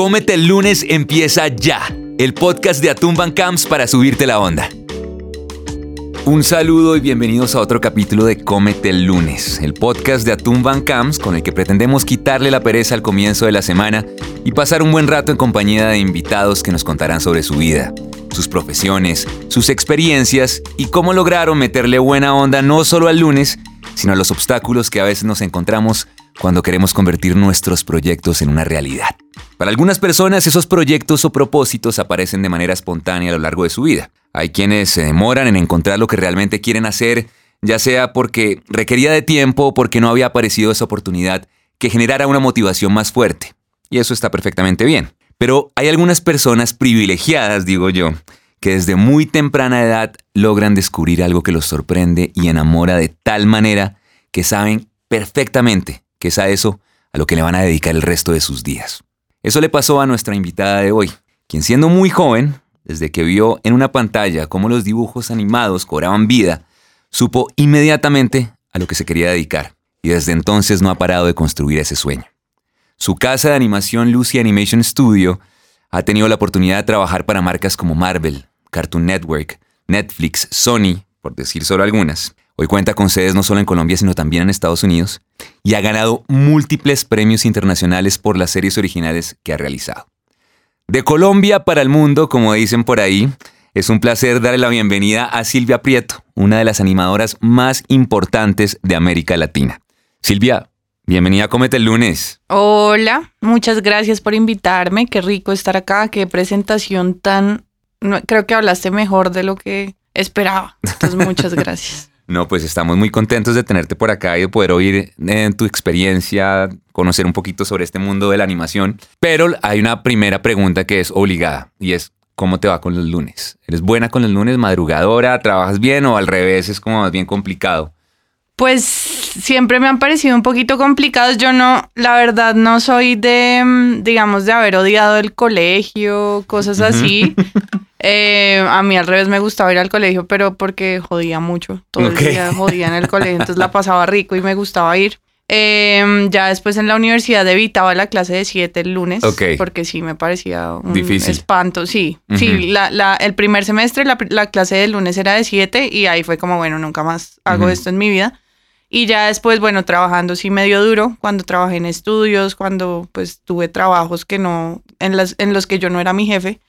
Cómete el lunes empieza ya, el podcast de Atumban Camps para subirte la onda. Un saludo y bienvenidos a otro capítulo de Cómete el lunes, el podcast de Atumban Camps con el que pretendemos quitarle la pereza al comienzo de la semana y pasar un buen rato en compañía de invitados que nos contarán sobre su vida, sus profesiones, sus experiencias y cómo lograron meterle buena onda no solo al lunes, sino a los obstáculos que a veces nos encontramos cuando queremos convertir nuestros proyectos en una realidad. Para algunas personas esos proyectos o propósitos aparecen de manera espontánea a lo largo de su vida. Hay quienes se demoran en encontrar lo que realmente quieren hacer, ya sea porque requería de tiempo o porque no había aparecido esa oportunidad que generara una motivación más fuerte. Y eso está perfectamente bien. Pero hay algunas personas privilegiadas, digo yo, que desde muy temprana edad logran descubrir algo que los sorprende y enamora de tal manera que saben perfectamente que es a eso a lo que le van a dedicar el resto de sus días. Eso le pasó a nuestra invitada de hoy, quien siendo muy joven, desde que vio en una pantalla cómo los dibujos animados cobraban vida, supo inmediatamente a lo que se quería dedicar, y desde entonces no ha parado de construir ese sueño. Su casa de animación Lucy Animation Studio ha tenido la oportunidad de trabajar para marcas como Marvel, Cartoon Network, Netflix, Sony, por decir solo algunas. Hoy cuenta con sedes no solo en Colombia, sino también en Estados Unidos, y ha ganado múltiples premios internacionales por las series originales que ha realizado. De Colombia para el mundo, como dicen por ahí, es un placer darle la bienvenida a Silvia Prieto, una de las animadoras más importantes de América Latina. Silvia, bienvenida a Comete el lunes. Hola, muchas gracias por invitarme. Qué rico estar acá. Qué presentación tan... Creo que hablaste mejor de lo que esperaba. Entonces, muchas gracias. No, pues estamos muy contentos de tenerte por acá y de poder oír en tu experiencia, conocer un poquito sobre este mundo de la animación. Pero hay una primera pregunta que es obligada y es, ¿cómo te va con los lunes? ¿Eres buena con los lunes, madrugadora, trabajas bien o al revés es como más bien complicado? Pues siempre me han parecido un poquito complicados. Yo no, la verdad, no soy de, mm, digamos, de haber odiado el colegio, cosas así. Eh, a mí al revés me gustaba ir al colegio, pero porque jodía mucho. Todo el día jodía en el colegio, entonces la pasaba rico y me gustaba ir. Em, ya después en la universidad evitaba la clase de 7 el lunes, porque sí me parecía un espanto. Sí, sí, la, el primer semestre la, la clase del lunes era de 7 y ahí fue como, bueno, nunca más hago esto en mi vida. Y ya después, bueno, trabajando sí medio duro, cuando trabajé en estudios, cuando pues tuve trabajos que no, en, las, en los que yo no era mi jefe.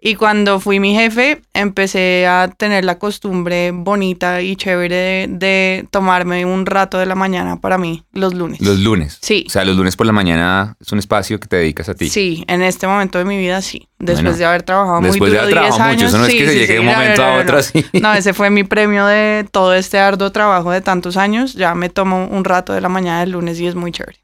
Y cuando fui mi jefe, empecé a tener la costumbre bonita y chévere de, tomarme un rato de la mañana para mí los lunes. Los lunes. Sí. O sea, los lunes por la mañana es un espacio que te dedicas a ti. Sí, en este momento de mi vida sí. Después de haber trabajado muy duro, Después de haber trabajado mucho, eso no es que se llegue de un momento a otro así. No, ese fue mi premio de todo este arduo trabajo de tantos años. Ya me tomo un rato de la mañana del lunes y es muy chévere.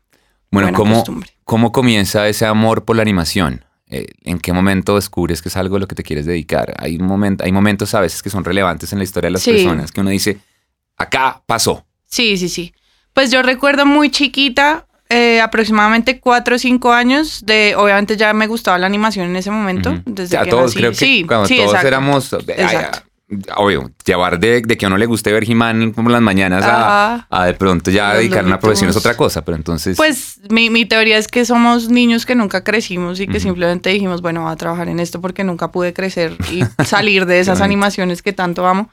Bueno, ¿cómo, ¿cómo comienza ese amor por la animación? Eh, ¿En qué momento descubres que es algo a lo que te quieres dedicar? Hay, un hay momentos a veces que son relevantes en la historia de las personas que uno dice, acá pasó. Sí, sí, sí. Pues yo recuerdo muy chiquita, eh, aproximadamente cuatro o cinco años, de obviamente ya me gustaba la animación en ese momento. desde que todos creo que sí, cuando todos éramos obvio, llevar de, que a uno le guste ver He-Man como las mañanas a, de pronto ya dedicar una profesión es otra cosa, pero entonces... Pues mi, teoría es que somos niños que nunca crecimos y que simplemente dijimos, bueno, voy a trabajar en esto porque nunca pude crecer y salir de esas animaciones que tanto amo.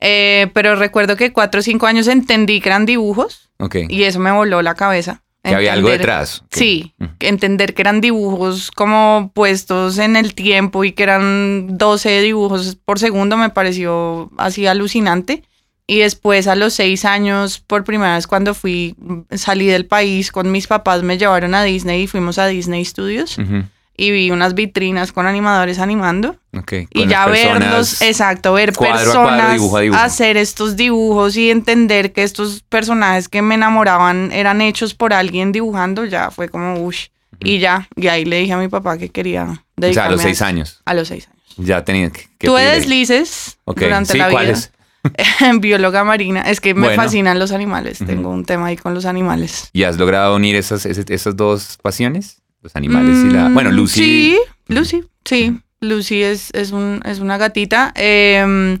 Eh, pero recuerdo que cuatro o cinco años entendí que eran dibujos y eso me voló la cabeza. Que había algo detrás. Sí, entender que eran dibujos como puestos en el tiempo y que eran 12 dibujos por segundo me pareció así alucinante. Y después a los seis años, por primera vez cuando fui, salí del país con mis papás, me llevaron a Disney y fuimos a Disney Studios y vi unas vitrinas con animadores animando. y ya verlos, exacto, ver personas hacer estos dibujos y entender que estos personajes que me enamoraban eran hechos por alguien dibujando, ya fue como, uff. Y ya, y ahí le dije a mi papá que quería dedicarme O sea, a los seis años. A los seis años. Ya tenía que... Tuve deslices durante la vida. Bióloga marina. Es que me fascinan los animales. Tengo un tema ahí con los animales. ¿Y has logrado unir esas, esas dos pasiones? Los animales y la... Bueno, Lucy... Sí, Lucy, sí. Lucy es, es, un, es una gatita. Em,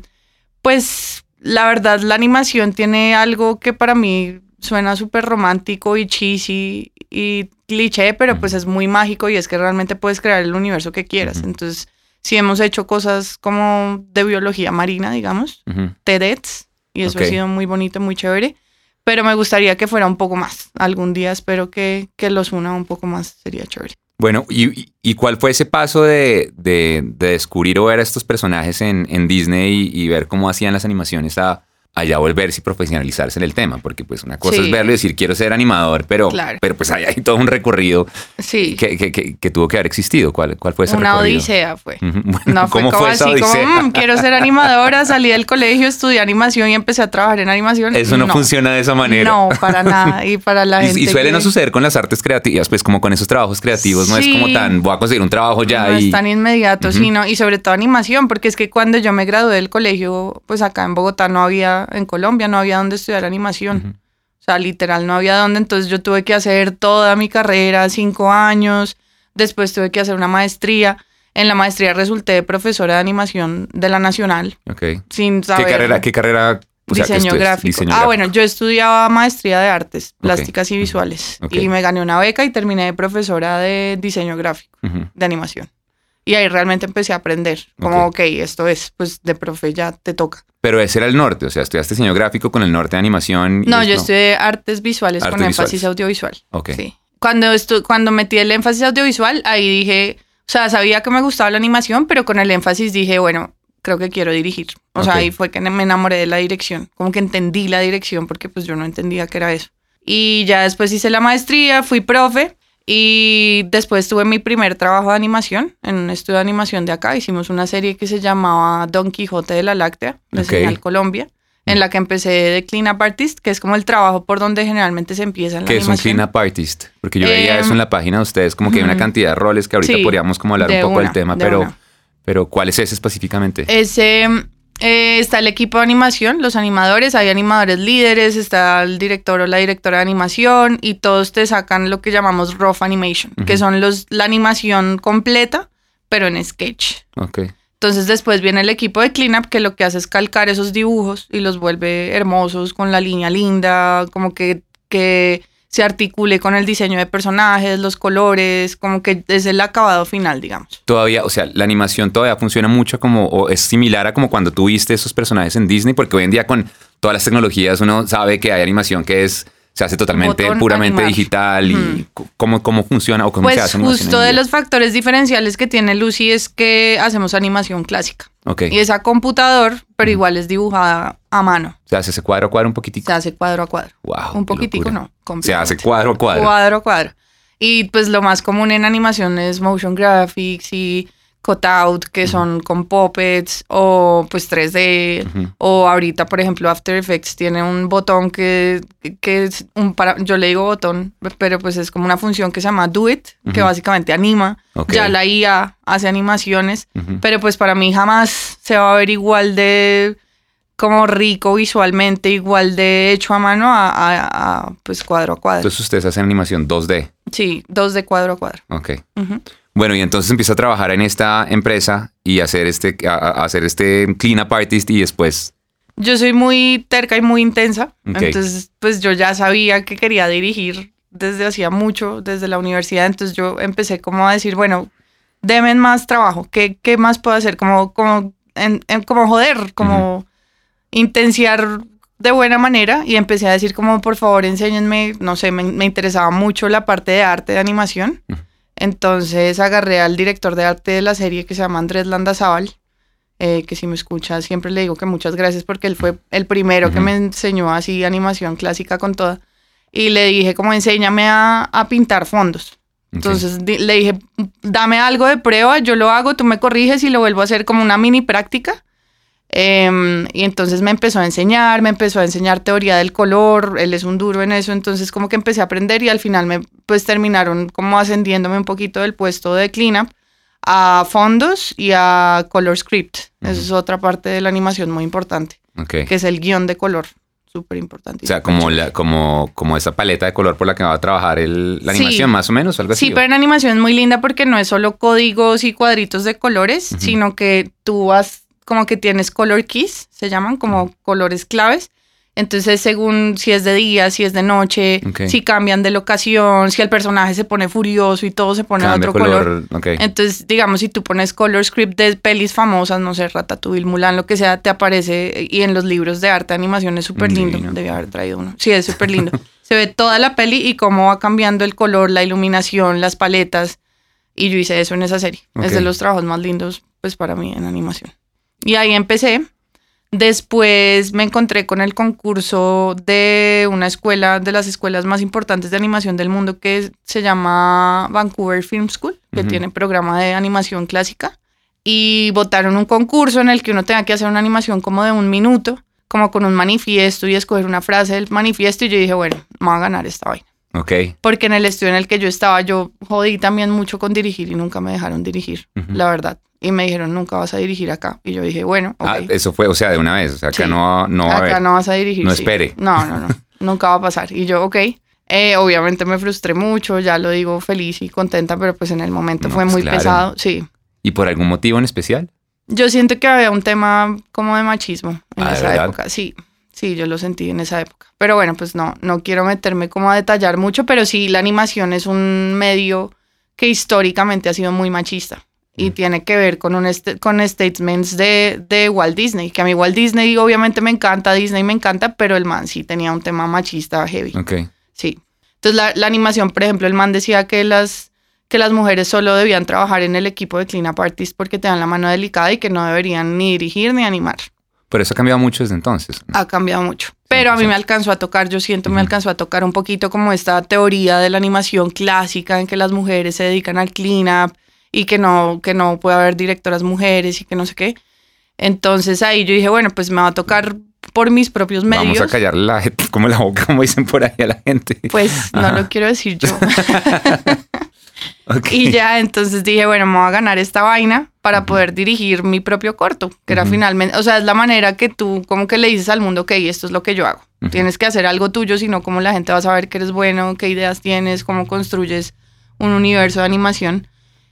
pues la verdad, la animación tiene algo que para mí suena súper romántico y cheesy y cliché, pero pues es muy mágico y es que realmente puedes crear el universo que quieras. Entonces, sí hemos hecho cosas como de biología marina, digamos, TEDx, y eso ha sido muy bonito, muy chévere. Pero me gustaría que fuera un poco más. Algún día espero que, que los una un poco más, sería chévere. Bueno, ¿y, y cuál fue ese paso de, de, descubrir o ver a estos personajes en, en Disney y, y, ver cómo hacían las animaciones a, allá volverse y profesionalizarse en el tema, porque pues una cosa es verlo y decir quiero ser animador, pero, pero pues hay, hay todo un recorrido sí. que, que, que, tuvo que haber existido. ¿Cuál, cuál fue ese una recorrido? odisea fue. no fue como así, como mm, quiero ser animadora, salí del colegio, estudié animación y empecé a trabajar en animación. Eso no, funciona de esa manera. No, para nada. Y para la gente. Y, suele no suceder con las artes creativas, pues como con esos trabajos creativos, no es como tan, voy a conseguir un trabajo ya. No y... es tan inmediato, sino, y sobre todo animación, porque es que cuando yo me gradué del colegio, pues acá en Bogotá no había, en Colombia no había dónde estudiar animación. O sea, literal, no había dónde. Entonces yo tuve que hacer toda mi carrera, cinco años. Después tuve que hacer una maestría. En la maestría resulté profesora de animación de la Nacional. Ok. Sin saber. ¿Qué carrera? Qué carrera diseño, gráfico. ah, bueno, yo estudiaba maestría de artes plásticas y visuales. Y me gané una beca y terminé de profesora de diseño gráfico, de animación. Y ahí realmente empecé a aprender. Como, ok, esto es, pues de profe ya te toca. Pero ese era el norte, o sea, estudiaste diseño gráfico con el norte de animación. No, yo estudié artes visuales con énfasis audiovisual. Ok. Sí. Cuando, cuando metí el énfasis audiovisual, ahí dije, o sea, sabía que me gustaba la animación, pero con el énfasis dije, bueno, creo que quiero dirigir. O sea, ahí fue que me enamoré de la dirección. Como que entendí la dirección porque pues yo no entendía qué era eso. Y ya después hice la maestría, fui profe y después tuve mi primer trabajo de animación en un estudio de animación de acá. Hicimos una serie que se llamaba Don Quijote de la Láctea, de Señal Colombia, en la que empecé de Clean Up Artist, que es como el trabajo por donde generalmente se empieza en la ¿Qué es un Clean Up Artist? Porque yo veía eso en la em, página de ustedes, como que hay una cantidad de roles que ahorita podríamos como hablar un poco del tema, pero, pero ¿cuál es ese específicamente? Ese eh, está el equipo de animación, los animadores, hay animadores líderes, está el director o la directora de animación y todos te sacan lo que llamamos rough animation, que son los la animación completa, pero en sketch. Okay. Entonces después viene el equipo de cleanup que lo que hace es calcar esos dibujos y los vuelve hermosos con la línea linda, como que, que se articule con el diseño de personajes, los colores, como que es el acabado final, digamos. Todavía, o sea, la animación todavía funciona mucho como, o es similar a como cuando tú viste esos personajes en Disney, porque hoy en día con todas las tecnologías uno sabe que hay animación que es se hace totalmente puramente digital y cómo, cómo funciona o cómo pues se hace justo de los factores diferenciales que tiene Lucy es que hacemos animación clásica. Okay. Y es a computador, pero igual es dibujada a mano. Se hace ese cuadro a cuadro un poquitico. Se hace cuadro a cuadro. Wow. Un poquitico no. Se hace cuadro a cuadro. Cuadro a cuadro. Y pues lo más común en animación es motion graphics y cutout que son con puppets o pues 3D o ahorita por ejemplo After Effects tiene un botón que, que es un para yo le digo botón pero pues es como una función que se llama Do It que básicamente anima. Ya la IA hace animaciones pero pues para mí jamás se va a ver igual de como rico visualmente igual de hecho a mano a, pues cuadro a cuadro. Entonces ustedes hacen animación 2D sí 2D cuadro a cuadro. Ok bueno, y entonces empieza a trabajar en esta empresa y hacer este, hacer este clean up artist y después... Yo soy muy terca y muy intensa, entonces pues yo ya sabía que quería dirigir desde hacía mucho, desde la universidad, entonces yo empecé como a decir, bueno, denme más trabajo, ¿qué, qué más puedo hacer? Como, como, en, como joder, como intenciar de buena manera. Y empecé a decir como por favor enséñenme, no sé, me, interesaba mucho la parte de arte de animación. Entonces agarré al director de arte de la serie que se llama Andrés Landazábal, eh, que si me escucha siempre le digo que muchas gracias porque él fue el primero que me enseñó así animación clásica con toda. Y le dije como enséñame a, pintar fondos. Entonces le dije, dame algo de prueba, yo lo hago, tú me corriges y lo vuelvo a hacer como una mini práctica. Em, y entonces me empezó a enseñar, me empezó a enseñar teoría del color, él es un duro en eso, entonces como que empecé a aprender y al final me pues terminaron como ascendiéndome un poquito del puesto de cleanup a fondos y a color script. Esa es otra parte de la animación muy importante, que es el guion de color. Súper importante. O sea, como, la, como, como esa paleta de color por la que va a trabajar el, la animación, más o menos, algo así. Sí, pero en animación es muy linda porque no es solo códigos y cuadritos de colores, sino que tú vas como que tienes color keys, se llaman como colores claves. Entonces, según si es de día, si es de noche, Ok. si cambian de locación, si el personaje se pone furioso y todo se pone Cambia otro color. ok. Entonces, digamos, si tú pones color script de pelis famosas, no sé, Ratatouille, Mulan, lo que sea, te aparece y en los libros de arte, animación es súper lindo. Divino. Debí haber traído uno. Sí, es súper lindo. Se ve toda la peli y cómo va cambiando el color, la iluminación, las paletas. Y yo hice eso en esa serie. Es de los trabajos más lindos, pues, para mí en animación. Y ahí empecé. Después me encontré con el concurso de una escuela, de las escuelas más importantes de animación del mundo, que se llama Vancouver Film School, que Ujú. tiene programa de animación clásica. Y votaron un concurso en el que uno tenía que hacer una animación como de un minuto, como con un manifiesto y escoger una frase del manifiesto. Y yo dije, bueno, me voy a ganar esta vaina. Ok. Porque en el estudio en el que yo estaba, yo jodí también mucho con dirigir y nunca me dejaron dirigir, la verdad. Y me dijeron, nunca vas a dirigir acá. Y yo dije, bueno, ok. Ah, eso fue, o sea, de una vez. O sea, acá Sí. no, no va a acá haber. no vas a dirigir. No sí. espere. No, no, no. nunca va a pasar. Y yo, ok. Eh, obviamente me frustré mucho, ya lo digo feliz y contenta, pero pues en el momento No, fue pues muy claro. pesado. Sí. ¿Y por algún motivo en especial? Yo siento que había un tema como de machismo en Ah, ¿de esa época. Sí, sí, yo lo sentí en esa época. Pero bueno, pues no, no quiero meterme como a detallar mucho, pero sí, la animación es un medio que históricamente ha sido muy machista. Y Mm. tiene que ver con, un este- con statements de, de Walt Disney, que a mí Walt Disney obviamente me encanta, Disney me encanta, pero el man sí tenía un tema machista heavy. Ok. Sí. Entonces la, la animación, por ejemplo, el man decía que las, que las mujeres solo debían trabajar en el equipo de Clean Up Artists porque te dan la mano delicada y que no deberían ni dirigir ni animar. Pero eso ha cambiado mucho desde entonces. Ha cambiado mucho. Pero a mí me alcanzó a tocar, yo siento, me Ujú. alcanzó a tocar un poquito como esta teoría de la animación clásica en que las mujeres se dedican al clean up y que no, que no puede haber directoras mujeres y que no sé qué. Entonces ahí yo dije, bueno, pues me va a tocar por mis propios medios. Vamos a callar la, como la boca, como dicen por ahí a la gente. Pues no lo quiero decir yo. Ok. Y ya entonces dije, bueno, me voy a ganar esta vaina para poder dirigir mi propio corto, que era finalmente, o sea, es la manera que tú como que le dices al mundo, ok, esto es lo que yo hago. Tienes que hacer algo tuyo, sino cómo la gente va a saber que eres bueno, qué ideas tienes, cómo construyes un universo de animación.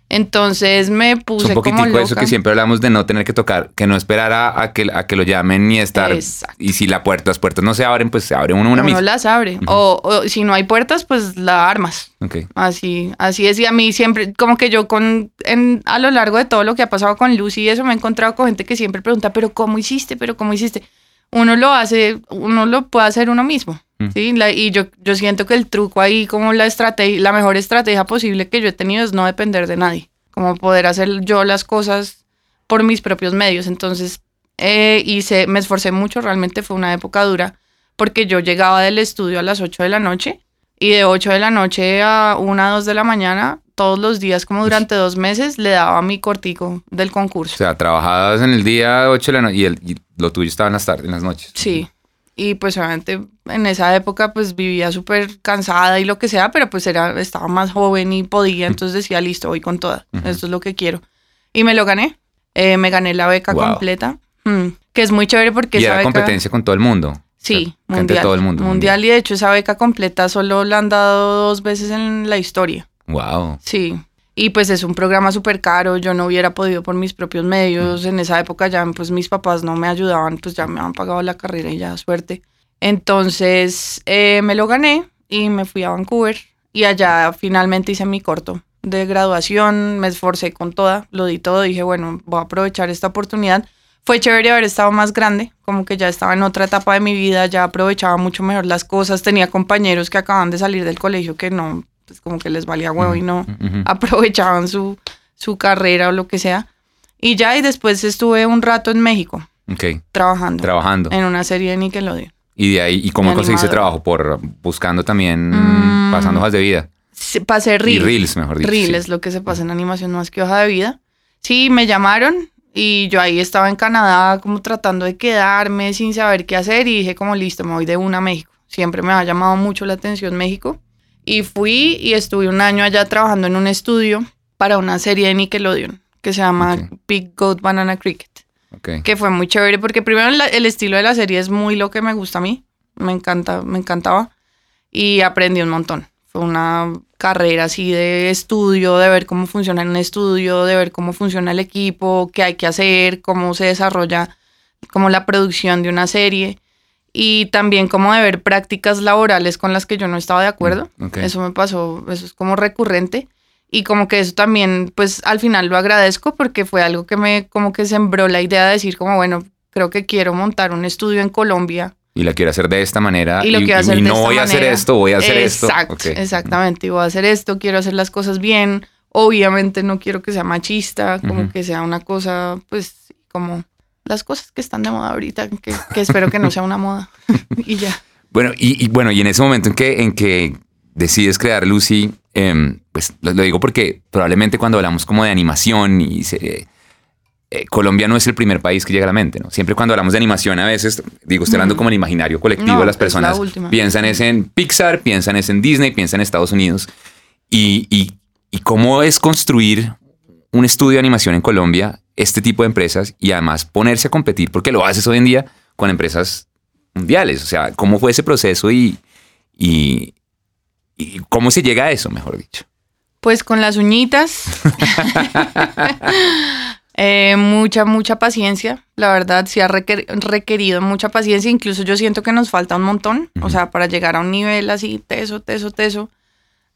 Entonces me Es puse un como poquitico loca. eso que siempre hablamos de no tener que tocar, que no esperar a, a que, a que lo llamen ni estar. Exacto. Y si la puerta, las puertas no se abren, pues se abre uno una misma. las abre. o, o si no hay puertas, pues la armas. Ok. Así, así es. Y a mí siempre, como que yo con, en, a lo largo de todo lo que ha pasado con Lucy y eso, me he encontrado con gente que siempre pregunta, pero ¿cómo hiciste? ¿Pero cómo hiciste? Uno lo hace, uno lo puede hacer uno mismo. Mm. ¿sí? La- y yo, yo siento que el truco ahí, como la estrategia, la mejor estrategia posible que yo he tenido es no depender de nadie. Como poder hacer yo las cosas por mis propios medios. Entonces, eh, hice, me esforcé mucho, realmente fue una época dura, porque yo llegaba del estudio a las 8 de la noche y de 8 de la noche a 1, 2 de la mañana, todos los días, como durante dos meses, le daba mi cortico del O concurso. sea, trabajabas en el día 8 de la noche y, el- y lo tuyo estaba en las tardes, en las noches. Sí. Y pues obviamente en esa época pues vivía súper cansada y lo que sea, pero pues era, estaba más joven y podía, entonces decía, listo, voy con toda, esto es lo que quiero. Y me lo gané, Eh, me gané la beca Wow. completa, Mm, que es muy chévere porque Y esa era beca... competencia con todo el mundo. Sí, O sea, mundial. todo el mundo. Mundial y de hecho esa beca completa solo la han dado dos veces en la historia. Wow. Sí. Y pues es un programa súper caro, yo no hubiera podido por mis propios medios, en esa época ya pues mis papás no me ayudaban, pues ya me han pagado la carrera y ya suerte. Entonces eh, me lo gané y me fui a Vancouver y allá finalmente hice mi corto de graduación, me esforcé con toda, lo di todo, dije bueno, voy a aprovechar esta oportunidad. Fue chévere haber estado más grande, como que ya estaba en otra etapa de mi vida, ya aprovechaba mucho mejor las cosas, tenía compañeros que acaban de salir del colegio que no, pues como que les valía huevo y no Ujú. aprovechaban su, su carrera o lo que sea. Y ya, y después estuve un rato en México trabajando Trabajando. en una serie de Nickelodeon. Y de ahí, ¿y cómo de conseguiste trabajo? Por buscando también, Mm. pasando hojas de vida. Sí, Pasé Y Reel. reels, mejor dicho. Reel sí. lo que se pasa en animación más que hoja de vida. Sí, me llamaron y yo ahí estaba en Canadá como tratando de quedarme sin saber qué hacer y dije como listo, me voy de una a México. Siempre me ha llamado mucho la atención México. Y fui y estuve un año allá trabajando en un estudio para una serie de Nickelodeon que se llama. Big Goat Banana Cricket. Ok. que fue muy chévere porque primero la- el estilo de la serie es muy lo que me gusta a mí, me encanta, me encantaba y aprendí un montón. Fue una carrera así de estudio, de ver cómo funciona un estudio, de ver cómo funciona el equipo, qué hay que hacer, cómo se desarrolla como la producción de una serie y también como de ver prácticas laborales con las que yo no estaba de acuerdo. Mm. Eso me pasó, eso es como recurrente. Y como que eso también, pues al final lo agradezco porque fue algo que me como que sembró la idea de decir como, bueno, creo que quiero montar un estudio en Colombia. Y la quiero hacer de esta manera. Y lo quiero hacer y no voy a hacer manera. esto, voy a hacer esto. Exacto, Ok. exactamente. Y voy a hacer esto, quiero hacer las cosas bien. Obviamente no quiero que sea machista, como que sea una cosa, pues, como las cosas que están de moda ahorita, que, que espero que no sea una moda. y ya. Bueno, y, y bueno, y en ese momento en que, en que decides crear Lucy, em, pues lo, lo digo porque probablemente cuando hablamos como de animación y se- eh, Colombia no es el primer país que llega a la mente, ¿no? Siempre cuando hablamos de animación a veces, digo, estoy hablando como el imaginario colectivo No, las la personas, piensan es en Pixar, piensan es en Disney, piensan en Estados Unidos. Y, y, y cómo es construir un estudio de animación en Colombia, este tipo de empresas, y además ponerse a competir, porque lo haces hoy en día con empresas mundiales. O sea, ¿cómo fue ese proceso y, y, y cómo se llega a eso, mejor dicho? Pues con las uñitas. Eh, mucha, mucha paciencia. La verdad, sí ha requer- requerido mucha paciencia. Incluso yo siento que nos falta un montón. O sea, para llegar a un nivel así, teso, teso, teso,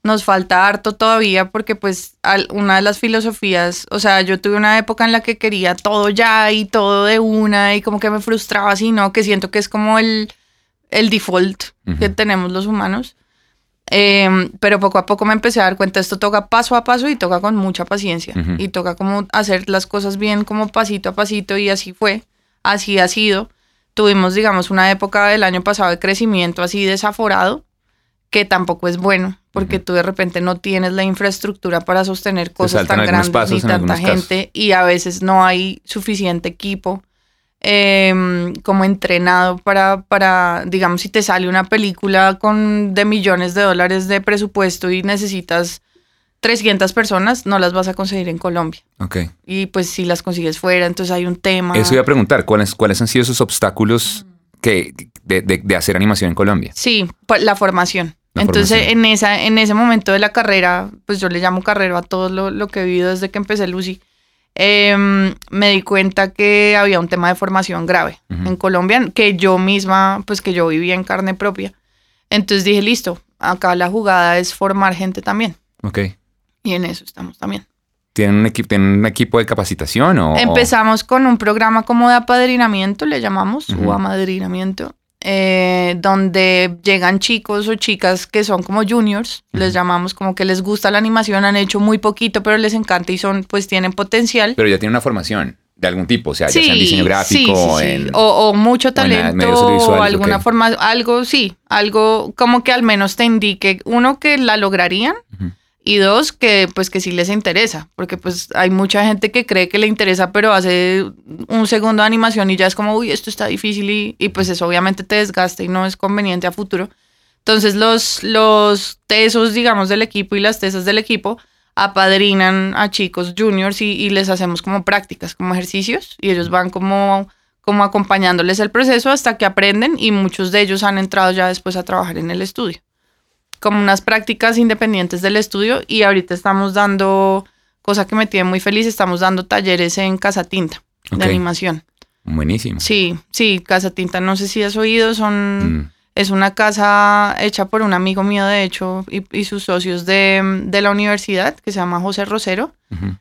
nos falta harto todavía porque pues al- una de las filosofías, o sea, yo tuve una época en la que quería todo ya y todo de una y como que me frustraba así, ¿no? Que siento que es como el, el default que tenemos los humanos. Em, pero poco a poco me empecé a dar cuenta, esto toca paso a paso y toca con mucha paciencia. Y toca como hacer las cosas bien, como pasito a pasito, y así fue, así ha sido. Tuvimos, digamos, una época del año pasado de crecimiento así desaforado, que tampoco es bueno, porque Ujú. tú de repente no tienes la infraestructura para sostener cosas tan grandes ni pasos en tanta gente, y a veces no hay suficiente equipo em, como entrenado para, para, digamos, si te sale una película con de millones de dólares de presupuesto y necesitas 300 personas, no las vas a conseguir en Colombia. Ok. Y pues si las consigues fuera, entonces hay un tema. Eso iba a preguntar, ¿cuáles, cuáles han sido esos obstáculos que, de, de- de hacer animación en Colombia? Sí, pa- la formación. Entonces, formación. en esa, en ese momento de la carrera, pues yo le llamo carrera a todo lo, lo que he vivido desde que empecé Lucy. em, me di cuenta que había un tema de formación grave Ujú. en Colombia, que yo misma, pues que yo vivía en carne propia. Entonces dije, listo, acá la jugada es formar gente también. Ok. Y en eso estamos también. ¿Tienen un, equipo, ¿Tienen un equipo de capacitación o...? Empezamos con un programa como de apadrinamiento, le llamamos, Ujú. o amadrinamiento, eh, donde llegan chicos o chicas que son como juniors, les llamamos como que les gusta la animación, han hecho muy poquito, pero les encanta y son, pues tienen potencial. Pero ya tienen una formación de algún tipo, o sea, ya sea en diseño gráfico, sí, en... O, o mucho en talento, o alguna forma, algo, sí, algo como que al menos te indique, uno, que la lograrían. Y dos, que pues que sí les interesa, porque pues hay mucha gente que cree que le interesa, pero hace un segundo de animación y ya es como, uy, esto está difícil y, y pues eso obviamente te desgasta y no es conveniente a futuro. Entonces los, los tesos, digamos, del equipo y las tesas del equipo apadrinan a chicos juniors y, y les hacemos como prácticas, como ejercicios y ellos van como, como acompañándoles el proceso hasta que aprenden y muchos de ellos han entrado ya después a trabajar en el estudio como unas prácticas independientes del estudio y ahorita estamos dando, cosa que me tiene muy feliz, estamos dando talleres en Casa Tinta de animación. Buenísimo. Sí, sí, Casa Tinta, no sé si has oído, son, Mm. es una casa hecha por un amigo mío, de hecho, y, y sus socios de, de la universidad, que se llama José Rosero,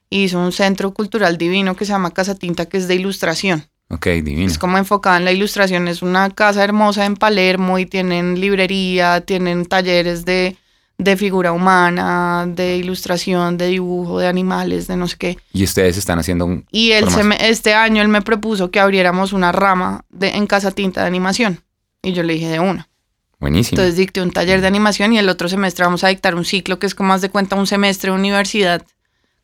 y hizo un centro cultural divino que se llama Casa Tinta, que es de ilustración. Ok, divino. Es como enfocada en la ilustración. Es una casa hermosa en Palermo y tienen librería, tienen talleres de, de figura humana, de ilustración, de dibujo, de animales, de no sé qué. Y ustedes están haciendo un... Y él se me- este año él me propuso que abriéramos una rama de, en Casa Tinta de animación. Y yo le dije de una. Buenísimo. Entonces dicté un taller de animación y el otro semestre vamos a dictar un ciclo que es como más de cuenta un semestre de universidad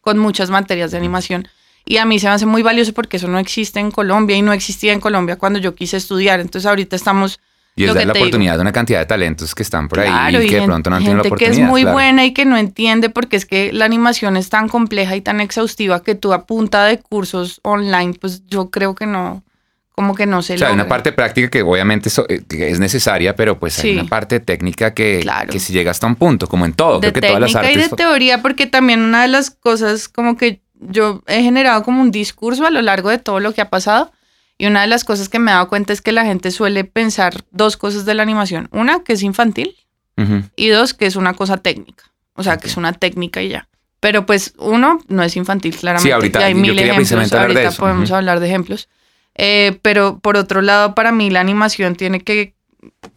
con muchas materias de animación. Y a mí se me hace muy valioso porque eso no existe en Colombia y no existía en Colombia cuando yo quise estudiar. Entonces ahorita estamos... y es dar la digo. oportunidad de una cantidad de talentos que están por ahí Claro, y que de gen- pronto no han tenido la oportunidad. que es muy claro. buena y que no entiende porque es que la animación es tan compleja y tan exhaustiva que tú a punta de cursos online, pues yo creo que no, como que no se O sea, hay una logra. parte práctica que obviamente eh, es necesaria, pero pues hay Sí. una parte técnica que, Claro. que se llega hasta un punto, como en todo. de Creo que todas las técnica y artes... de teoría, porque también una de las cosas como que yo he generado como un discurso a lo largo de todo lo que ha pasado Y una de las cosas que me he dado cuenta es que la gente suele pensar dos cosas de la animación. Una, que es infantil, y dos, que es una cosa técnica. O sea, que es una técnica y ya. Pero pues uno no es infantil, claramente. Sí, ahorita y hay mil ejemplos. precisamente hablar de Ahorita eso. podemos Ujú. hablar de ejemplos. Eh, pero por otro lado, para mí la animación tiene que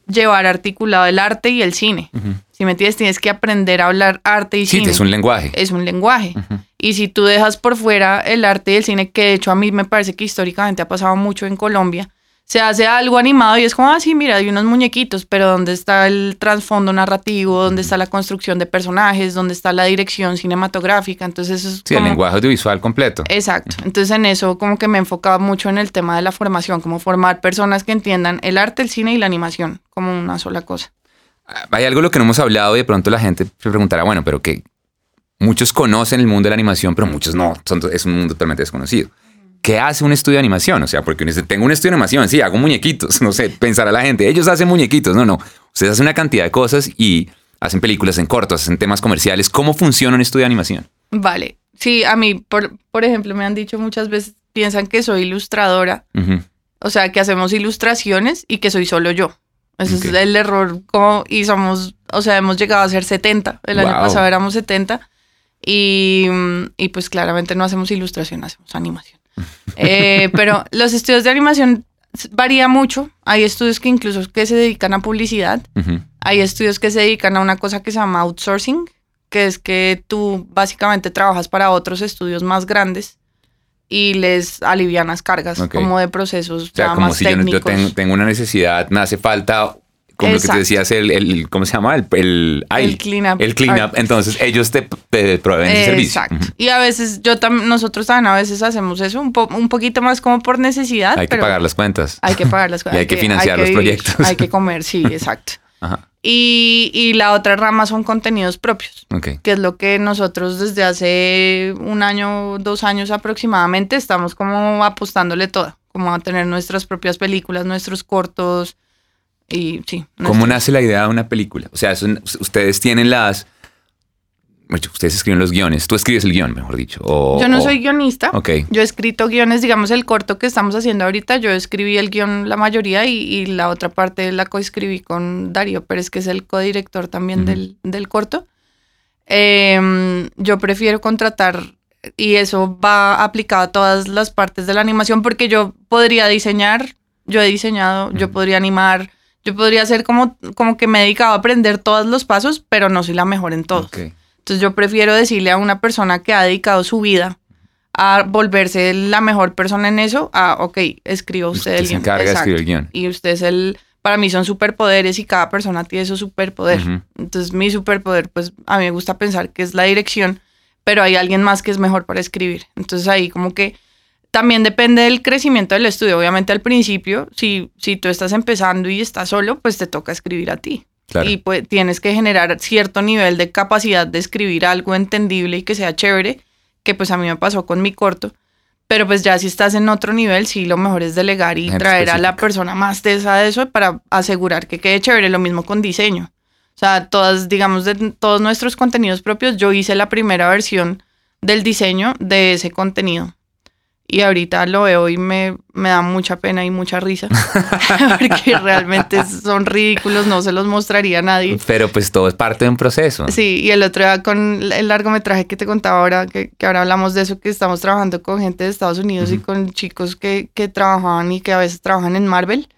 llevar articulado el arte y el cine. Si me entiendes, tienes que aprender a hablar arte y Sí, cine. es un lenguaje. es un lenguaje. Ujú. Y si tú dejas por fuera el arte y el cine, que de hecho a mí me parece que históricamente ha pasado mucho en Colombia, se hace algo animado y es como, ah, sí, mira, hay unos muñequitos, pero ¿dónde está el trasfondo narrativo? ¿Dónde está la construcción de personajes? ¿Dónde está la dirección cinematográfica? Entonces eso es Sí, el lenguaje audiovisual completo. Exacto. Entonces en eso como que me he enfocado mucho en el tema de la formación, como formar personas que entiendan el arte, el cine y la animación como una sola cosa. Hay algo de lo que no hemos hablado y de pronto la gente se preguntará, bueno, pero que muchos conocen el mundo de la animación, pero muchos no. Son- es un mundo totalmente desconocido. ¿Qué hace un estudio de animación? O sea, porque uno dice, tengo un estudio de animación, sí, hago muñequitos, no sé, pensará la gente, ellos hacen muñequitos. No, no. Ustedes hacen una cantidad de cosas y hacen películas en cortos, hacen temas comerciales. ¿Cómo funciona un estudio de animación? Vale. Sí, a mí, por, por ejemplo, me han dicho muchas veces, piensan que soy ilustradora, o sea, que hacemos ilustraciones y que soy solo yo. Ese es el error, como, y somos, o sea, hemos llegado a ser 70, el año pasado éramos 70, y, y pues claramente no hacemos ilustración, hacemos animación. Eh, pero los estudios de animación varía mucho, hay estudios que incluso que se dedican a publicidad, hay estudios que se dedican a una cosa que se llama outsourcing, que es que tú básicamente trabajas para otros estudios más grandes y les alivianas cargas como de procesos O sea, ya como más si yo, no- yo tengo, tengo una necesidad, me hace falta, como lo que te decías, el, el- ¿cómo se llama? El, el, ay, El cleanup. El cleanup. Entonces ellos te, te proveen ese servicio. Exacto. Y a veces, yo también, nosotros también a veces hacemos eso, un, po- un poquito más como por necesidad. Hay que pagar las cuentas. Hay que pagar las Y cosas. hay que financiar los vivir, proyectos. Hay que comer, sí, exacto. Ajá. Y, y la otra rama son contenidos propios. Ok. que es lo que nosotros desde hace un año, dos años aproximadamente, estamos como apostándole toda, como a tener nuestras propias películas, nuestros cortos y sí. ¿Cómo nuestros- nace la idea de una película? O sea, son- ustedes tienen las... Ustedes escriben los guiones. Tú escribes el guion, mejor dicho. o- Yo no o- soy guionista. Ok. Yo he escrito guiones, digamos, el corto que estamos haciendo ahorita, yo escribí el guion la mayoría y, y la otra parte la coescribí con Darío Pérez, que es el codirector también Ujú. del, del corto. Em, yo prefiero contratar, y eso va aplicado a todas las partes de la animación, porque yo podría diseñar, yo he diseñado, yo Ujú. podría animar, yo podría hacer como, como que me he dedicado a aprender todos los pasos, pero no soy la mejor en todos. Entonces yo prefiero decirle a una persona que ha dedicado su vida a volverse la mejor persona en eso, a, ok, escriba usted, Usted el se guion. encarga de Exacto. escribir el guion. Y usted es el, para mí son superpoderes y cada persona tiene su superpoder. Entonces mi superpoder, pues a mí me gusta pensar que es la dirección, pero hay alguien más que es mejor para escribir. Entonces ahí como que también depende del crecimiento del estudio. Obviamente al principio, si, si tú estás empezando y estás solo, pues te toca escribir a ti. Claro. Y pues tienes que generar cierto nivel de capacidad de escribir algo entendible y que sea chévere, que pues a mí me pasó con mi corto. Pero pues ya si estás en otro nivel, sí, lo mejor es delegar y traer a la persona más tesa de eso para asegurar que quede chévere. Lo mismo con diseño. O sea, todas, digamos, de todos nuestros contenidos propios, yo hice la primera versión del diseño de ese contenido. Y ahorita lo veo y me, me da mucha pena y mucha risa. porque realmente son ridículos, no se los mostraría a nadie. Pero pues todo es parte de un proceso. Sí, y el otro día con el largometraje que te contaba ahora, que, que ahora hablamos de eso, que estamos trabajando con gente de Estados Unidos y con chicos que, que trabajaban y que a veces trabajan en Marvel,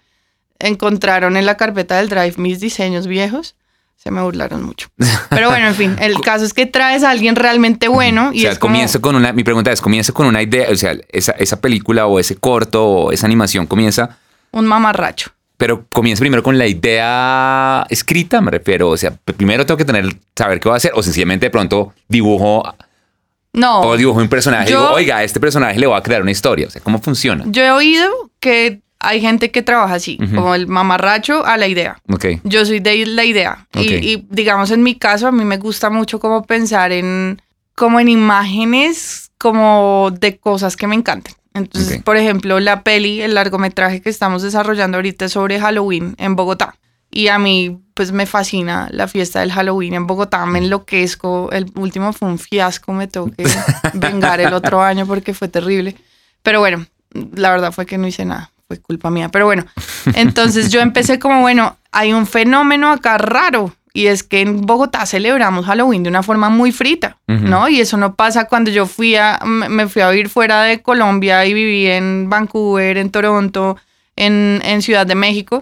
encontraron en la carpeta del Drive mis diseños viejos. Se me burlaron mucho. Pero bueno, en fin, el caso es que traes a alguien realmente bueno O y sea, es como... comienza con una, mi pregunta es, comienza con una idea, o sea, esa, esa película o ese corto o esa animación comienza, un mamarracho. pero comienza primero con la idea escrita, me refiero, o sea, primero tengo que tener, saber qué va a hacer, o sencillamente de pronto dibujo No, o dibujo un personaje y digo, oiga, a este personaje le voy a crear una historia, o sea, ¿cómo funciona? yo he oído que hay gente que trabaja así, Ujú. como el mamarracho a la idea. Ok, Yo soy de la idea. Y- Ok. Y, digamos, en mi caso, a mí me gusta mucho como pensar en, como en imágenes, como de cosas que me encanten. Entonces, Ok. por ejemplo, la peli, el largometraje que estamos desarrollando ahorita es sobre Halloween en Bogotá. Y a mí, pues me fascina la fiesta del Halloween en Bogotá, me enloquezco. El último fue un fiasco, me tengo que vengar el otro año porque fue terrible. Pero bueno, La verdad fue que no hice nada, fue culpa mía. Pero bueno, entonces yo empecé como, bueno, hay un fenómeno acá raro. Y es que en Bogotá celebramos Halloween de una forma muy frita, ¿no? Y eso no pasa cuando yo fui a, me fui a vivir fuera de Colombia y viví en Vancouver, en Toronto, en, en Ciudad de México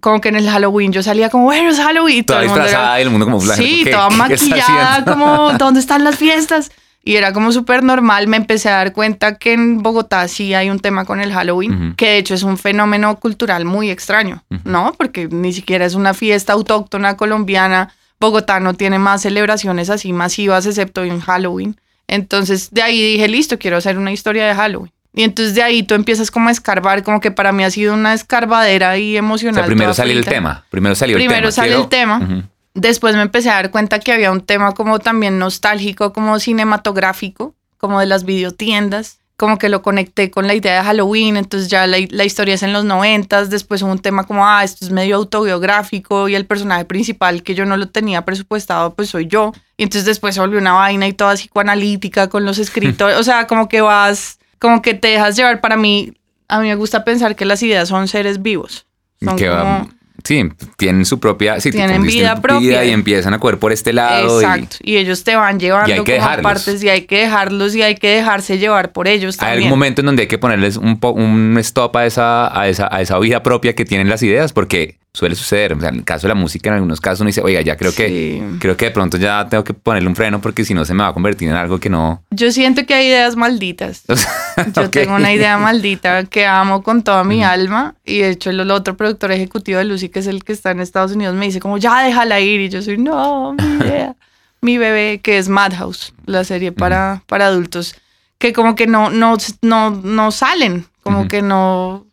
como que en el Halloween yo salía como, bueno, es Halloween. Toda todo disfrazada el mundo como Sí, toda maquillada, como, ¿dónde están las fiestas? Y era como súper normal, me empecé a dar cuenta que en Bogotá sí hay un tema con el Halloween, que de hecho es un fenómeno cultural muy extraño, ¿no? Porque ni siquiera es una fiesta autóctona colombiana. Bogotá no tiene más celebraciones así masivas excepto en Halloween. Entonces de ahí dije, listo, quiero hacer una historia de Halloween. Y entonces de ahí tú empiezas como a escarbar, como que para mí ha sido una escarbadera y emocional. primero salió el tema, primero salió el tema. Primero sale el tema. Después me empecé a dar cuenta que había un tema como también nostálgico, como cinematográfico, como de las videotiendas, como que lo conecté con la idea de Halloween, entonces ya la, historia es en los noventas, después hubo un tema como, ah, esto es medio autobiográfico y el personaje principal que yo no lo tenía presupuestado, pues soy yo. Y entonces después se volvió una vaina y toda psicoanalítica con los escritores, o sea, como que vas, como que te dejas llevar. Para mí, a mí me gusta pensar que las ideas son seres vivos. Son como, Sí, tienen su propia, sí, tienen vida propia y empiezan a correr por este lado. Exacto, y, ellos te van llevando y como partes y hay que dejarlos y hay que dejarse llevar por ellos también. Hay algún momento en donde hay que ponerles un, un stop a esa, a, esa, a esa vida propia que tienen las ideas, porque suele suceder. O sea, en el caso de la música, en algunos casos uno dice, oiga, ya creo que, creo que de pronto ya tengo que ponerle un freno porque si no se me va a convertir en algo que no. Yo siento que hay ideas malditas. Yo tengo una idea maldita que amo con toda mi alma y de hecho el, otro productor ejecutivo de Lucy, que es el que está en Estados Unidos, me dice como, ya déjala ir y yo soy, no, mi idea. mi bebé, que es Madhouse, la serie para, para adultos, que como que no, no, no, no salen, como que no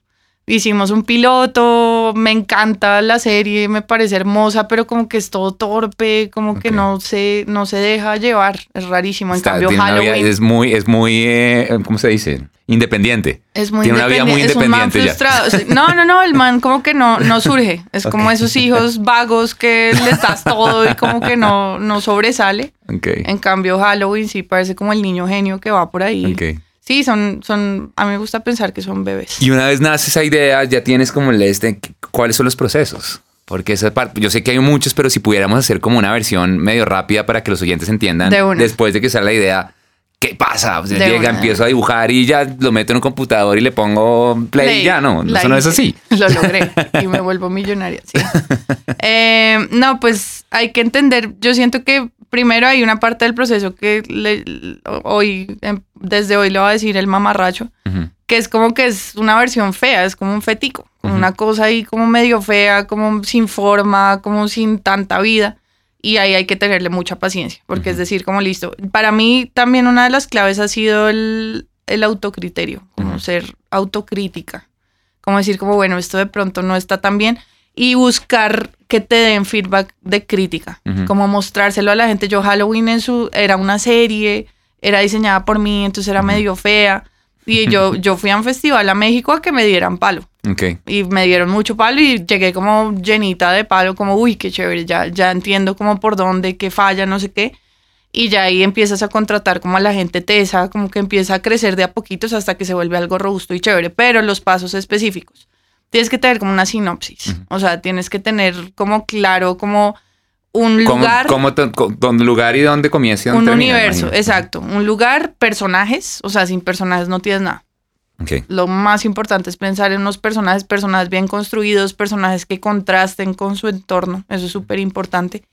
Hicimos un piloto, me encanta la serie, me parece hermosa, pero como que es todo torpe, como que no se, no se deja llevar, es rarísimo. En cambio, Halloween... es muy, es muy, eh, ¿cómo se dice? Independiente. Es muy Tiene una vida muy independiente. Es un man frustrado. No, no, no, el man como que no, no surge. Es como esos hijos vagos que le estás todo y como que no, no sobresale. En cambio, Halloween sí parece como el niño genio que va por ahí. Sí, son, son, a mí me gusta pensar que son bebés. Y una vez nace esa idea, ya tienes como el este, ¿cuáles son los procesos? Porque esa parte, yo sé que hay muchos, pero si pudiéramos hacer como una versión medio rápida para que los oyentes entiendan, después de que sale la idea, ¿qué pasa? O llega, empiezo a dibujar y ya lo meto en un computador y le pongo play, y ya, no, eso no es así. Lo logré y me vuelvo millonaria, sí. Eh, no, pues hay que entender, yo siento que primero hay una parte del proceso que hoy, em, desde hoy le voy a decir el mamarracho, que es como que es una versión fea, es como un fetico, una cosa ahí como medio fea, como sin forma, como sin tanta vida. Y ahí hay que tenerle mucha paciencia, porque es decir, como listo. Para mí también una de las claves ha sido el, el autocriterio, como ser autocrítica. Como decir, como bueno, esto de pronto no está tan bien y buscar que te den feedback de crítica, como mostrárselo a la gente. Yo Halloween en su era una serie, era diseñada por mí, entonces era medio fea. Y yo, yo fui a un festival a México a que me dieran palo. Okay. Y me dieron mucho palo y llegué como llenita de palo, como, uy, qué chévere, ya, ya entiendo como por dónde, qué falla, no sé qué. Y ya ahí empiezas a contratar como a la gente tesa, como que empieza a crecer de a poquitos hasta que se vuelve algo robusto y chévere, pero los pasos específicos tienes que tener como una sinopsis. O sea, tienes que tener como claro como un lugar. Dónde lugar y dónde comienza. un universo, exacto. Un lugar, personajes. O sea, sin personajes no tienes nada. Okay. Lo más importante es pensar en unos personajes, personajes bien construidos, personajes que contrasten con su entorno. Eso es súper importante.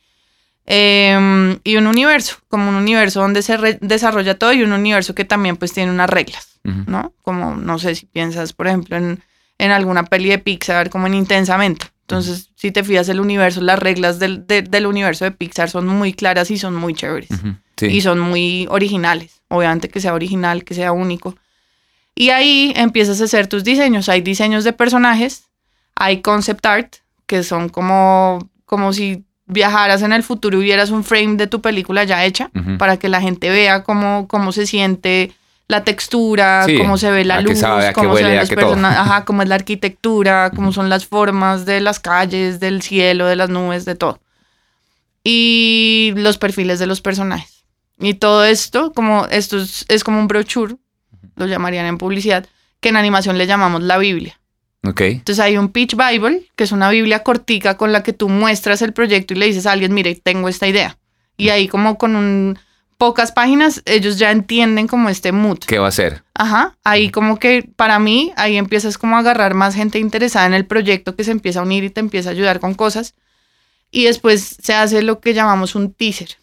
Em, y un universo, como un universo donde se desarrolla todo y un universo que también pues tiene unas reglas, ¿no? Como, no sé si piensas, por ejemplo, en en alguna peli de Pixar como en Intensamente. Entonces, si te fijas el universo, las reglas del, del, universo de Pixar son muy claras y son muy chéveres. Y son muy originales. Obviamente que sea original, que sea único. Y ahí empiezas a hacer tus diseños. Hay diseños de personajes, hay concept art, que son como, como si viajaras en el futuro y vieras un frame de tu película ya hecha, para que la gente vea cómo, cómo se siente la textura, cómo se ve la luz, cómo se ven los personajes, ajá, cómo es la arquitectura, cómo son las formas de las calles, del cielo, de las nubes, de todo. Y los perfiles de los personajes. Y todo esto, como esto es, como un brochure, lo llamarían en publicidad, que en animación le llamamos la Biblia. Ok. Entonces hay un pitch Bible, que es una Biblia cortica con la que tú muestras el proyecto y le dices a alguien, mire, tengo esta idea. Y ahí como con un, pocas páginas, ellos ya entienden como este mood. ¿Qué va a hacer? Ajá, ahí como que para mí, ahí empiezas como a agarrar más gente interesada en el proyecto que se empieza a unir y te empieza a ayudar con cosas. Y después se hace lo que llamamos un teaser.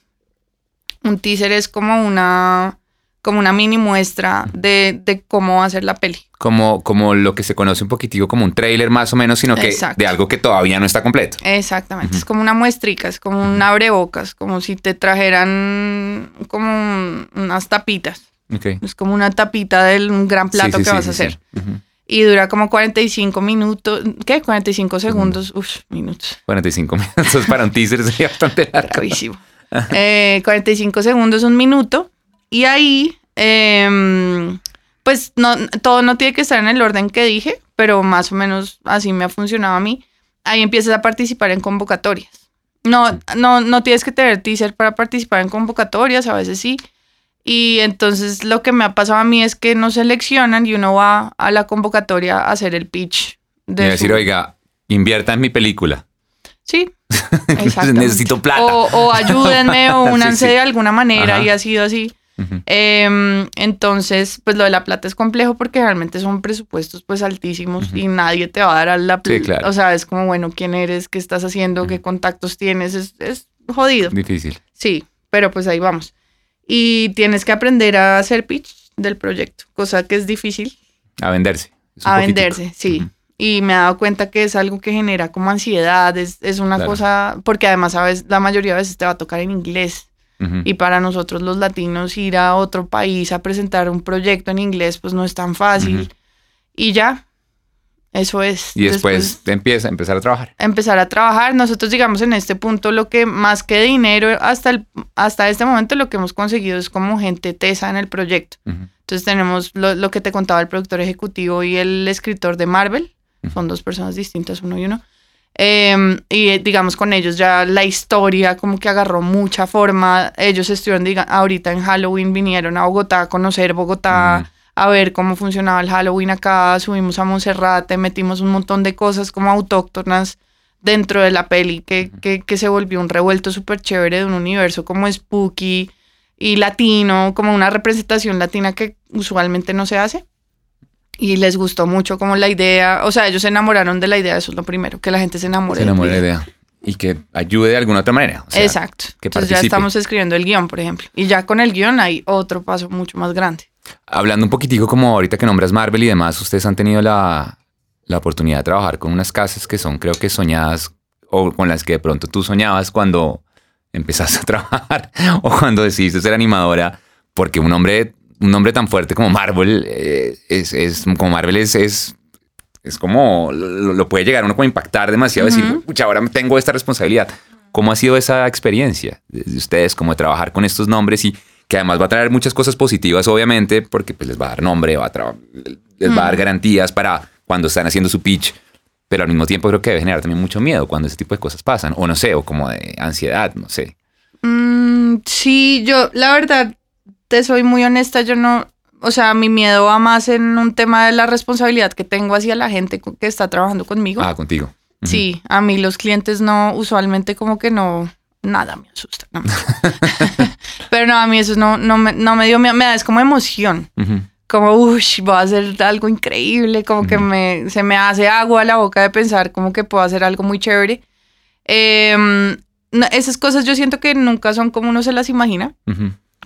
Un teaser es como una, como una mini muestra de, de cómo va a ser la peli. Como, como lo que se conoce un poquitico como un trailer más o menos, sino que Exacto. de algo que todavía no está completo. Exactamente, es como una muestrica, es como un abrebocas, como si te trajeran como un- unas tapitas. Es como una tapita del un gran plato Sí, sí, que sí, vas a hacer. Y dura como 45 minutos, ¿qué? 45 segundos, uf, minutos, 45 minutos para un teaser sería bastante largo. Eh, 45 segundos, un minuto. Y ahí, em, pues no, todo no tiene que estar en el orden que dije, pero más o menos así me ha funcionado a mí. Ahí empiezas a participar en convocatorias. No, no, no tienes que tener teaser para participar en convocatorias, a veces sí. Y entonces lo que me ha pasado a mí es que nos seleccionan y uno va a la convocatoria a hacer el pitch. Y De decir, su- oiga, invierta en mi película. Sí. Necesito plata. O, o ayúdenme o Sí, únanse sí. de alguna manera Ajá. y ha sido así. Ujú. Em, entonces, pues lo de la plata es complejo porque realmente son presupuestos pues altísimos y nadie te va a dar a la Sí, plata. claro. O sea, es como, bueno, quién eres, qué estás haciendo, qué contactos tienes, es, es jodido. Difícil. Sí, pero pues ahí vamos. Y tienes que aprender a hacer pitch del proyecto, cosa que es difícil A venderse. A poquitico. venderse, sí. Y me he dado cuenta que es algo que genera como ansiedad, es, es una Claro. cosa, porque además sabes, la mayoría de veces te va a tocar en inglés. Y para nosotros los latinos ir a otro país a presentar un proyecto en inglés, pues no es tan fácil. Y ya, eso es. Y después te empieza a empezar a trabajar. empezar a trabajar. Nosotros, digamos, en este punto, lo que más que dinero, hasta, el, hasta este momento, lo que hemos conseguido es como gente tesa en el proyecto. Ujú. Entonces tenemos lo, lo que te contaba el productor ejecutivo y el escritor de Marvel. Son dos personas distintas, uno y uno. Eh, y eh, digamos con ellos ya la historia como que agarró mucha forma. Ellos estuvieron diga, ahorita en Halloween, vinieron a Bogotá a conocer Bogotá, a ver cómo funcionaba el Halloween acá. Subimos a Monserrate, metimos un montón de cosas como autóctonas dentro de la peli que, que, que se volvió un revuelto súper chévere de un universo como spooky y latino, como una representación latina que usualmente no se hace. Y les gustó mucho como la idea, o sea, ellos se enamoraron de la idea, eso es lo primero, que la gente se enamore. Se del enamora la idea. Y que ayude de alguna otra manera. O sea, Exacto. que Entonces ya estamos escribiendo el guion, por ejemplo. Y ya con el guion hay otro paso mucho más grande. Hablando un poquitico como ahorita que nombras Marvel y demás, ustedes han tenido la, la oportunidad de trabajar con unas casas que son creo que soñadas o con las que de pronto tú soñabas cuando empezaste a trabajar o cuando decidiste ser animadora, porque un hombre, un nombre tan fuerte como Marvel eh, es, es- como Marvel es, es, es como lo, lo puede llegar uno como a impactar demasiado, decir, Ujú. pucha, ahora tengo esta responsabilidad. ¿Cómo ha sido esa experiencia de ustedes como de trabajar con estos nombres y que además va a traer muchas cosas positivas, obviamente, porque pues, les va a dar nombre, va a les va a dar garantías para cuando están haciendo su pitch, pero al mismo tiempo creo que debe generar también mucho miedo cuando ese tipo de cosas pasan, o no sé, o como de ansiedad, no sé. Mm, sí, yo, la verdad, te soy muy honesta, yo no, o sea, mi miedo va más en un tema de la responsabilidad que tengo hacia la gente que está trabajando conmigo. Ah, contigo. Sí, a mí los clientes no, usualmente como que no, nada me asusta. no. Pero no, a mí eso no, no, me, no me dio miedo, me da es como emoción. Como, uy, voy a hacer algo increíble, como que me, se me hace agua a la boca de pensar como que puedo hacer algo muy chévere. Em, esas cosas yo siento que nunca son como uno se las imagina.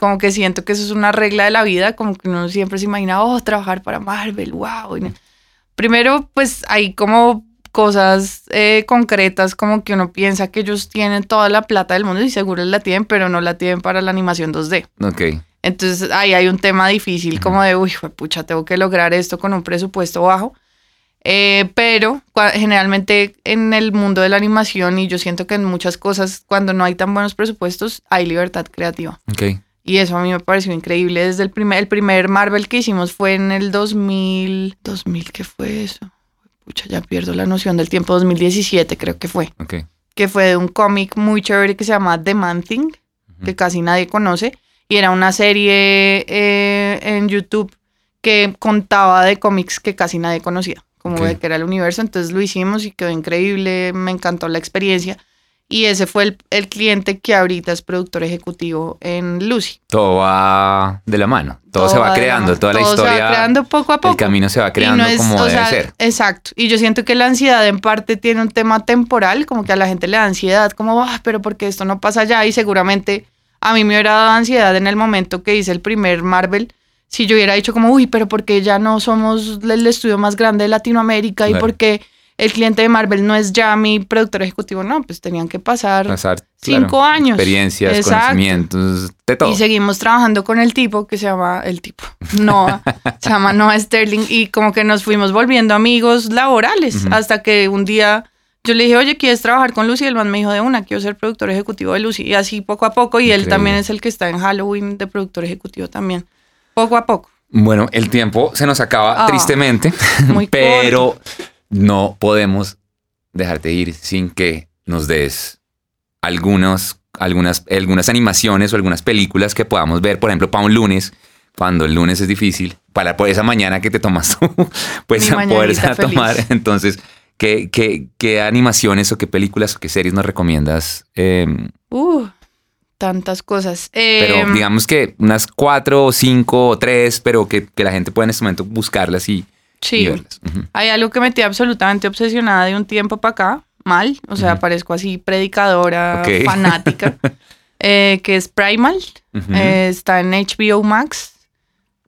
Como que siento que eso es una regla de la vida, como que uno siempre se imagina, oh, trabajar para Marvel, wow. Primero, pues hay como cosas eh, concretas, como que uno piensa que ellos tienen toda la plata del mundo y seguro la tienen, pero no la tienen para la animación 2D. Ok. Entonces ahí hay un tema difícil, como de, uy, pucha, tengo que lograr esto con un presupuesto bajo. Eh, pero generalmente en el mundo de la animación, y yo siento que en muchas cosas, cuando no hay tan buenos presupuestos, hay libertad creativa. Ok. Y eso a mí me pareció increíble. Desde el primer, el primer Marvel que hicimos fue en el 2000. ¿2000 qué fue eso? Pucha, ya pierdo la noción del tiempo. 2017 creo que fue. Ok. Que fue de un cómic muy chévere que se llama The Man Thing, que casi nadie conoce. Y era una serie eh, en YouTube que contaba de cómics que casi nadie conocía, como de que era el universo. Entonces lo hicimos y quedó increíble, me encantó la experiencia. Y ese fue el, el, cliente que ahorita es productor ejecutivo en Lucy. Todo va de la mano, todo, se va creando, toda la historia. Se va creando poco a poco. El camino se va creando como debe ser. Exacto. Y yo siento que la ansiedad en parte tiene un tema temporal, como que a la gente le da ansiedad, como, ah, pero porque esto no pasa ya. Y seguramente a mí me hubiera dado ansiedad en el momento que hice el primer Marvel. Si yo hubiera dicho como, uy, pero porque ya no somos el estudio más grande de Latinoamérica y porque el cliente de Marvel no es ya mi productor ejecutivo, no, pues tenían que pasar, cinco años. Experiencias, conocimientos, de todo. Y seguimos trabajando con el tipo que se llama, el tipo, Noah, se llama Noah Sterling, y como que nos fuimos volviendo amigos laborales, hasta que un día yo le dije, oye, ¿quieres trabajar con Lucy? Y el man me dijo, de una, quiero ser productor ejecutivo de Lucy. Y así poco a poco, y él también es el que está en Halloween de productor ejecutivo también. Poco a poco. Bueno, el tiempo se nos acaba ah, tristemente, pero no podemos dejarte ir sin que nos des algunos, algunas, algunas animaciones o algunas películas que podamos ver, por ejemplo, para un lunes, cuando el lunes es difícil, para por esa mañana que te tomas tú, pues poder tomar. Entonces, ¿qué, ¿qué, qué, animaciones o qué películas o qué series nos recomiendas? Em, uh, tantas cosas. pero em, digamos que unas cuatro o cinco o tres, pero que, que la gente pueda en este momento buscarlas y Sí. Hay algo que me tiene absolutamente obsesionada de un tiempo para acá, mal, o sea, parezco así predicadora, fanática, eh, que es Primal, eh, está en HBO Max.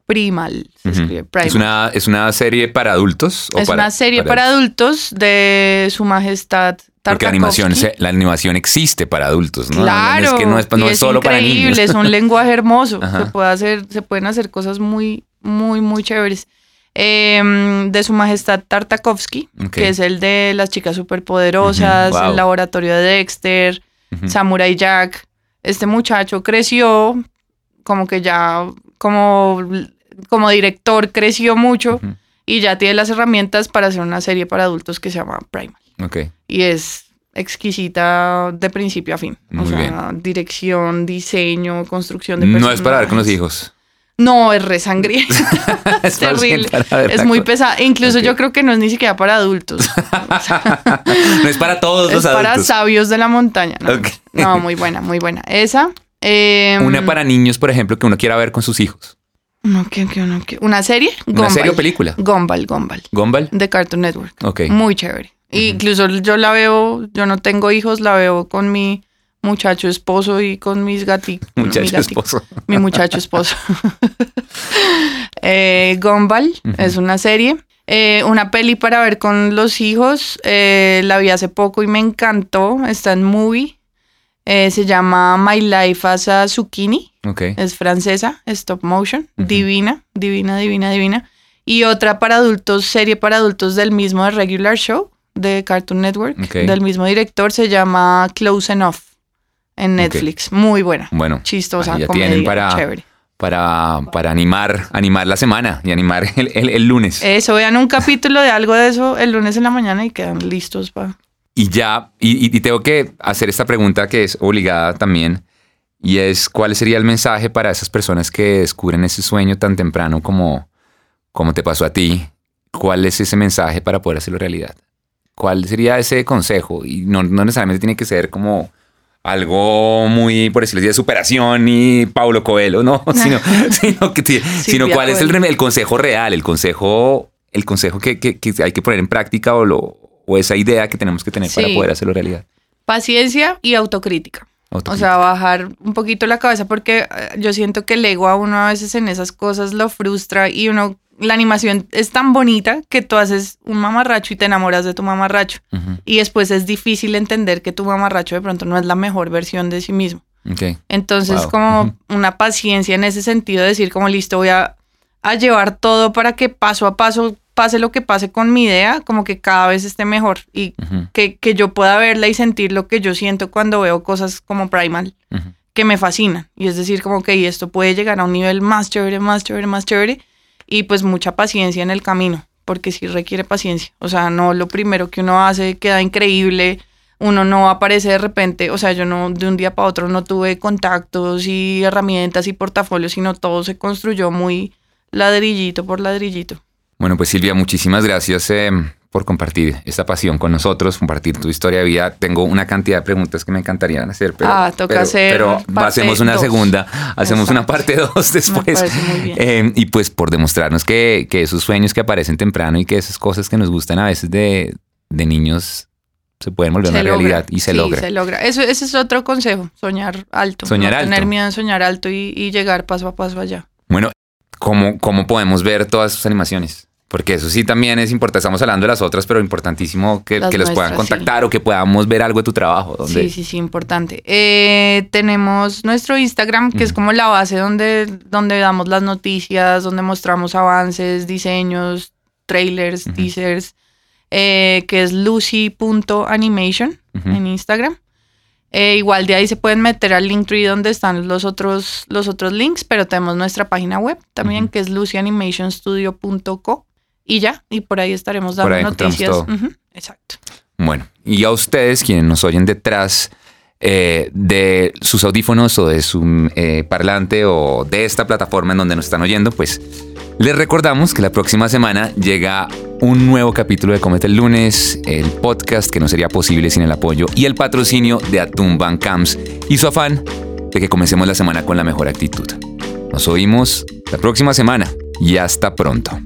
Primal, se escribe Primal. ¿Es una, ¿Es una serie para adultos? es una serie para, adultos de su majestad porque la animación, la animación existe para adultos, ¿no? Claro. es que no es, no es, solo para niños. Es un lenguaje hermoso. Se, puede hacer, se pueden hacer cosas muy, muy, muy chéveres. Em, de su majestad Tartakovsky, que es el de las chicas superpoderosas, el laboratorio de Dexter, Samurai Jack. Este muchacho creció, como que ya, como, como director creció mucho y ya tiene las herramientas para hacer una serie para adultos que se llama Primal. Y es exquisita de principio a fin. o sea, dirección, diseño, construcción de personajes. No es para ver con los hijos. No, es re es terrible. Es muy pesada. Incluso yo creo que no es ni siquiera para adultos. no es para todos los adultos. Es para sabios de la montaña. No, muy buena, muy buena. Esa. Em, una para niños, por ejemplo, que uno quiera ver con sus hijos. No, que, uno ¿Una serie? ¿Una serie o película? Gumball, Gumball. ¿Gumball? De Cartoon Network. Ok. Muy chévere. Incluso yo la veo, yo no tengo hijos, la veo con mi muchacho esposo y con mis gatitos. Muchacho mi esposo. Mi muchacho esposo. eh, Gumball es una serie. Eh, una peli para ver con los hijos. Eh, la vi hace poco y me encantó. Está en movie. Eh, se llama My Life as a Zucchini. Okay. Es francesa, stop motion. Divina, divina, divina, divina. Y otra para adultos, serie para adultos del mismo de Regular Show, de Cartoon Network, del mismo director, se llama Close Enough en Netflix. Muy buena. Bueno. Chistosa. Ya tienen para, Para, para animar, animar la semana y animar el, lunes. Eso, vean un capítulo de algo de eso el lunes en la mañana y quedan listos para... Y ya, y, tengo que hacer esta pregunta que es obligada también, y es cuál sería el mensaje para esas personas que descubren ese sueño tan temprano como, como te pasó a ti. ¿Cuál es ese mensaje para poder hacerlo realidad? ¿Cuál sería ese consejo? Y no, no necesariamente tiene que ser como algo muy, por decirlo así, de superación y Paulo Coelho, ¿no? sino, sino, que, sino cuál es el, el, consejo real, el consejo, el consejo que, que, hay que poner en práctica o, lo, o esa idea que tenemos que tener para poder hacerlo realidad. Paciencia y autocrítica. O sea, bajar un poquito la cabeza porque eh, yo siento que el ego a uno a veces en esas cosas lo frustra y uno la animación es tan bonita que tú haces un mamarracho y te enamoras de tu mamarracho. Y después es difícil entender que tu mamarracho de pronto no es la mejor versión de sí mismo. Entonces, como una paciencia en ese sentido, de decir como listo, voy a, llevar todo para que paso a paso pase lo que pase con mi idea, como que cada vez esté mejor y que, que, yo pueda verla y sentir lo que yo siento cuando veo cosas como Primal, que me fascinan. Y es decir, como que esto puede llegar a un nivel más chévere, más chévere, más chévere y pues mucha paciencia en el camino, porque sí requiere paciencia. O sea, no lo primero que uno hace queda increíble, uno no aparece de repente, o sea, yo no de un día para otro no tuve contactos y herramientas y portafolios, sino todo se construyó muy ladrillito por ladrillito. Bueno, pues Silvia, muchísimas gracias eh, por compartir esta pasión con nosotros, compartir tu historia de vida. Tengo una cantidad de preguntas que me encantarían hacer, pero, Ah, toca pero, hacer pero hacemos una dos. segunda, hacemos una parte dos después. Eh, y pues por demostrarnos que, que esos sueños que aparecen temprano y que esas cosas que nos gustan a veces de, de niños se pueden volver Se una logra. realidad y se Sí, logra. se logra. Eso, ese es otro consejo, soñar alto. Soñar no alto. Tener miedo en soñar alto y, y llegar paso a paso allá. Bueno, ¿cómo, ¿cómo podemos ver todas sus animaciones? Porque eso sí también es importante. Estamos hablando de las otras, pero importantísimo que, Las que los puedan contactar o que podamos ver algo de tu trabajo. Sí, sí, sí, importante. Eh, tenemos nuestro Instagram, que es como la base donde, donde damos las noticias, donde mostramos avances, diseños, trailers, teasers, eh, que es lucy.animation Ujú. en Instagram. Eh, igual de ahí se pueden meter al Linktree donde están los otros, los otros links, pero tenemos nuestra página web también, que es lucyanimationstudio.co. Y ya, y por ahí estaremos dando ahí noticias. exacto. Bueno, y a ustedes, quienes nos oyen detrás eh, de sus audífonos o de su eh, parlante o de esta plataforma en donde nos están oyendo, pues les recordamos que la próxima semana llega un nuevo capítulo de Comete el Lunes, el podcast que no sería posible sin el apoyo y el patrocinio de Van Camps y su afán de que comencemos la semana con la mejor actitud. Nos oímos la próxima semana y hasta pronto.